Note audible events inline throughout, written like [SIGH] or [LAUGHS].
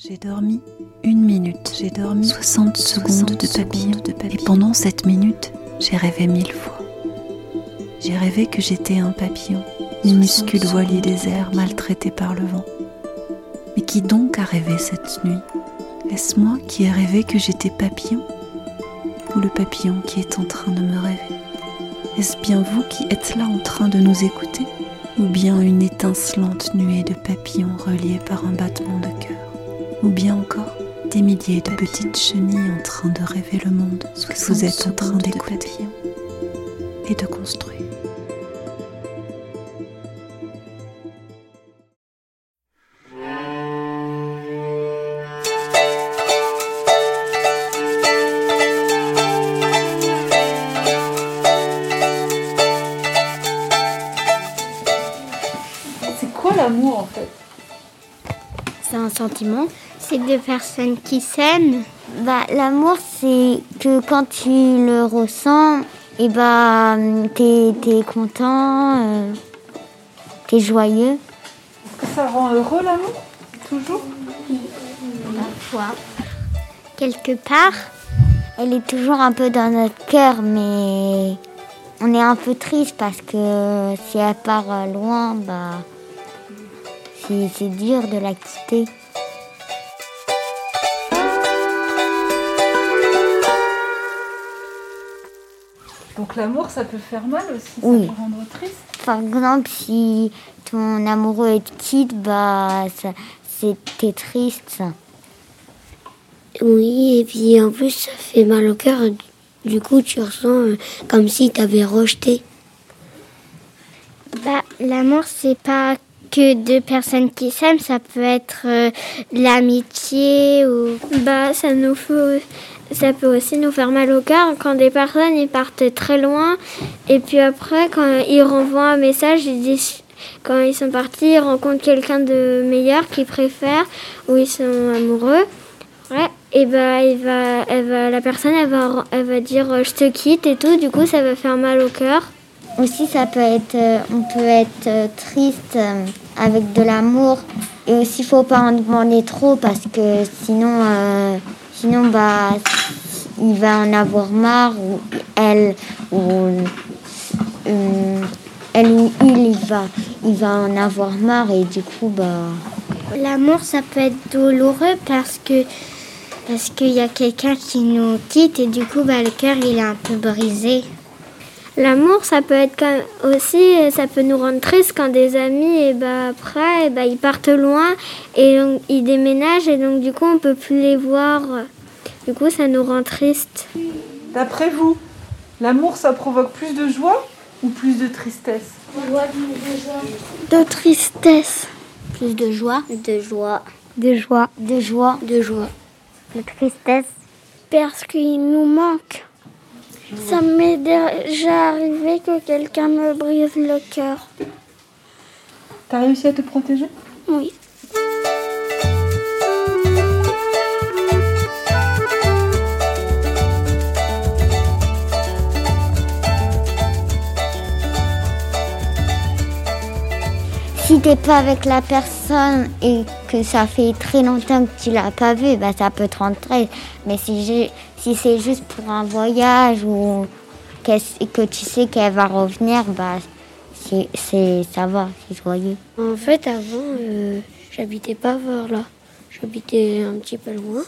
J'ai dormi une minute, j'ai dormi 60 secondes de papillon, de papillon. Et pendant cette minute, j'ai rêvé mille fois. J'ai rêvé que j'étais un papillon, minuscule voilier des airs maltraité par le vent. Mais qui donc a rêvé cette nuit? Est-ce moi qui ai rêvé que j'étais papillon? Ou le papillon qui est en train de me rêver? Est-ce bien vous qui êtes là en train de nous écouter? Ou bien une étincelante nuée de papillons reliés par un battement de cœur? Ou bien encore des milliers de petites chenilles en train de rêver le monde que vous êtes en train d'écouter et de construire. C'est quoi l'amour en fait? C'est un sentiment. C'est deux personnes qui s'aiment. Bah, l'amour, c'est que quand tu le ressens, et bah, t'es es content, euh, t'es joyeux. Est-ce que ça rend heureux l'amour Toujours? Parfois. Quelque part, Elle est toujours un peu dans notre cœur, mais on est un peu triste parce que si elle part loin, bah, c'est c'est dur de la quitter. Donc l'amour ça peut faire mal aussi, Oui. ça peut rendre triste. Par exemple, si ton amoureux te quitte, bah, ça- c'est t'es triste. oui, et puis en plus ça fait mal au cœur. Du coup, tu ressens euh, comme si t'avais rejeté. Bah, l'amour, c'est pas que deux personnes qui s'aiment, ça peut être euh, l'amitié ou. Bah, ça nous fait. Ça peut aussi nous faire mal au cœur quand des personnes ils partent très loin et puis après quand ils renvoient un message ils disent quand ils sont partis ils rencontrent quelqu'un de meilleur qu'ils préfèrent ou ils sont amoureux Ouais, et bah, il va, elle va, la personne, elle va, elle va dire je te quitte et tout. Du coup, ça va faire mal au cœur. Aussi, ça peut être, euh, on peut être euh, triste euh, avec de l'amour. Et aussi, faut pas en demander trop parce que sinon, sinon, bah, il va en avoir marre ou elle ou euh, elle ou il, il va, il va en avoir marre et du coup, bah, L'amour, ça peut être douloureux parce que parce qu'il y a quelqu'un qui nous quitte et du coup, bah, le cœur, il est un peu brisé. L'amour, ça peut être comme aussi, ça peut nous rendre tristes quand des amis, et bah, après, eh bah, ils partent loin et donc, ils déménagent et donc du coup, on peut plus les voir. Du coup, ça nous rend tristes. D'après vous, l'amour ça provoque plus de joie ou plus de tristesse? De tristesse. plus de joie, De joie. De joie. de joie, De joie. de tristesse. Parce qu'il nous manque. Ça m'est déjà arrivé que quelqu'un me brise le cœur. T'as réussi à te protéger? Oui. T'es pas avec la personne et que ça fait très longtemps que tu l'as pas vue, bah ça peut te rendre triste. Mais si, si c'est juste pour un voyage ou que tu sais qu'elle va revenir, bah ça va, c'est joyeux. En fait, avant, euh, j'habitais pas vers là. J'habitais un petit peu loin.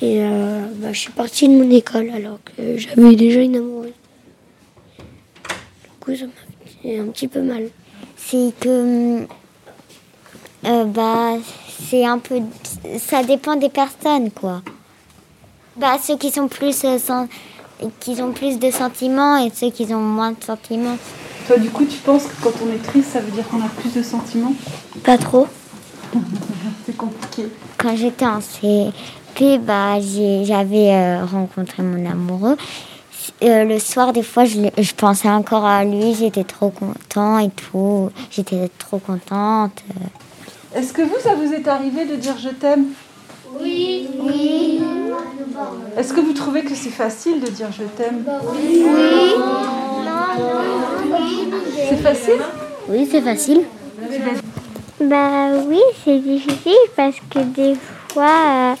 Et euh, bah, je suis partie de mon école alors que j'avais déjà une amoureuse. Du coup, ça m'a fait un petit peu mal. C'est que euh, bah c'est un peu ça dépend des personnes quoi. Bah ceux qui sont plus euh, qui ont plus de sentiments et ceux qui ont moins de sentiments. Toi du coup tu penses que quand on est triste ça veut dire qu'on a plus de sentiments? Pas trop. [LAUGHS] C'est compliqué. Quand j'étais en CP, bah j'avais euh, rencontré mon amoureux. Euh, le soir, des fois, je, pensais encore à lui, j'étais trop content et tout. J'étais trop contente. euh. Est-ce que vous ça vous est arrivé de dire je t'aime? Oui. Est-ce que vous trouvez que c'est facile de dire je t'aime? C'est facile? Oui, c'est facile. Bah oui, c'est difficile parce que des fois,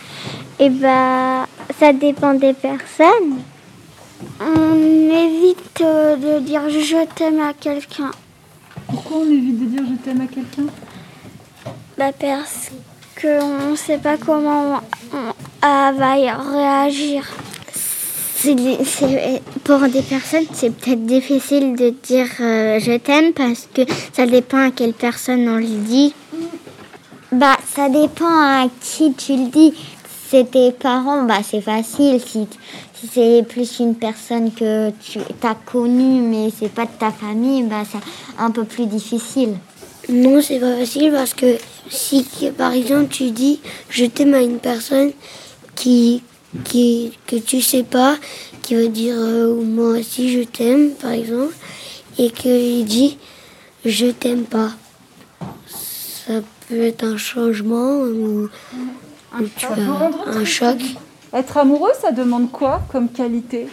et bah, ça dépend des personnes. On évite de dire je t'aime à quelqu'un. Pourquoi on évite de dire je t'aime à quelqu'un? Bah Parce qu'on ne sait pas comment elle va réagir. pour des personnes, c'est peut-être difficile de dire je t'aime parce que ça dépend à quelle personne on le dit. Bah, ça dépend à qui tu le dis. C'est tes parents, bah, c'est facile. Si, c'est plus une personne que tu as connue, mais c'est pas de ta famille, bah, c'est un peu plus difficile. Non, c'est pas facile parce que si, par exemple, tu dis je t'aime à une personne qui, que tu sais pas, qui va dire euh, moi aussi je t'aime, par exemple, et qu'il dit je t'aime pas, ça peut être un changement ou, un, un choc. Être amoureux, ça demande quoi comme qualité?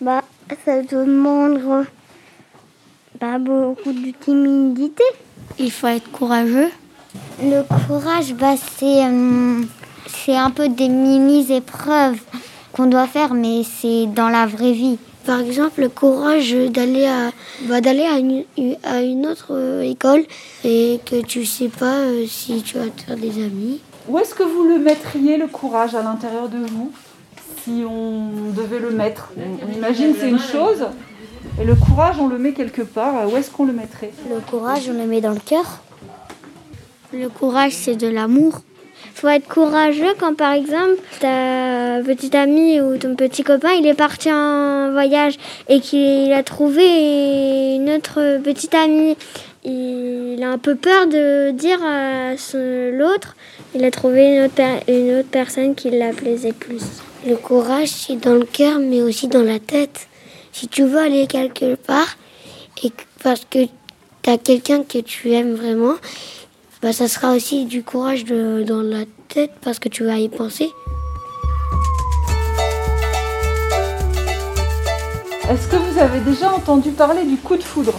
Bah, ça demande pas beaucoup de timidité. Il faut être courageux. Le courage, bah, c'est, euh, c'est un peu des mini-épreuves qu'on doit faire, mais c'est dans la vraie vie. Par exemple, le courage d'aller à, bah, d'aller à, une, à une autre euh, école et que tu sais pas euh, si tu vas te faire des amis. Où est-ce que vous le mettriez, le courage, à l'intérieur de vous Si on devait le mettre, on, on imagine c'est une chose, et le courage, on le met quelque part. Où est-ce qu'on le mettrait? Le courage, on le met dans le cœur. Le courage, c'est de l'amour. Il faut être courageux quand, par exemple, ta petite amie ou ton petit copain, il est parti en voyage et qu'il a trouvé une autre petite amie. Il a un peu peur de dire à l'autre, il a trouvé une autre, une autre personne qui la plaisait plus. Le courage, c'est dans le cœur, mais aussi dans la tête si tu veux aller quelque part et parce que tu as quelqu'un que tu aimes vraiment, bah, ça sera aussi du courage dans la tête parce que tu vas y penser. Est-ce que vous avez déjà entendu parler du coup de foudre?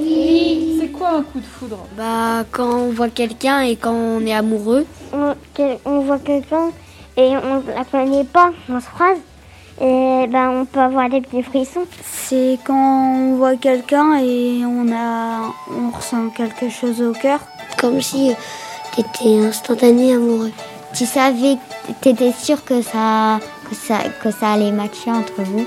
Oui. C'est quoi un coup de foudre? Bah quand on voit quelqu'un et quand on est amoureux. On, on voit quelqu'un et on ne la connaît pas, on se croise et ben, on peut avoir des petits frissons. C'est quand on voit quelqu'un et on, a, on ressent quelque chose au cœur. Comme si tu étais instantané amoureux. Tu savais, tu étais sûr que ça, que, ça, que ça allait matcher entre vous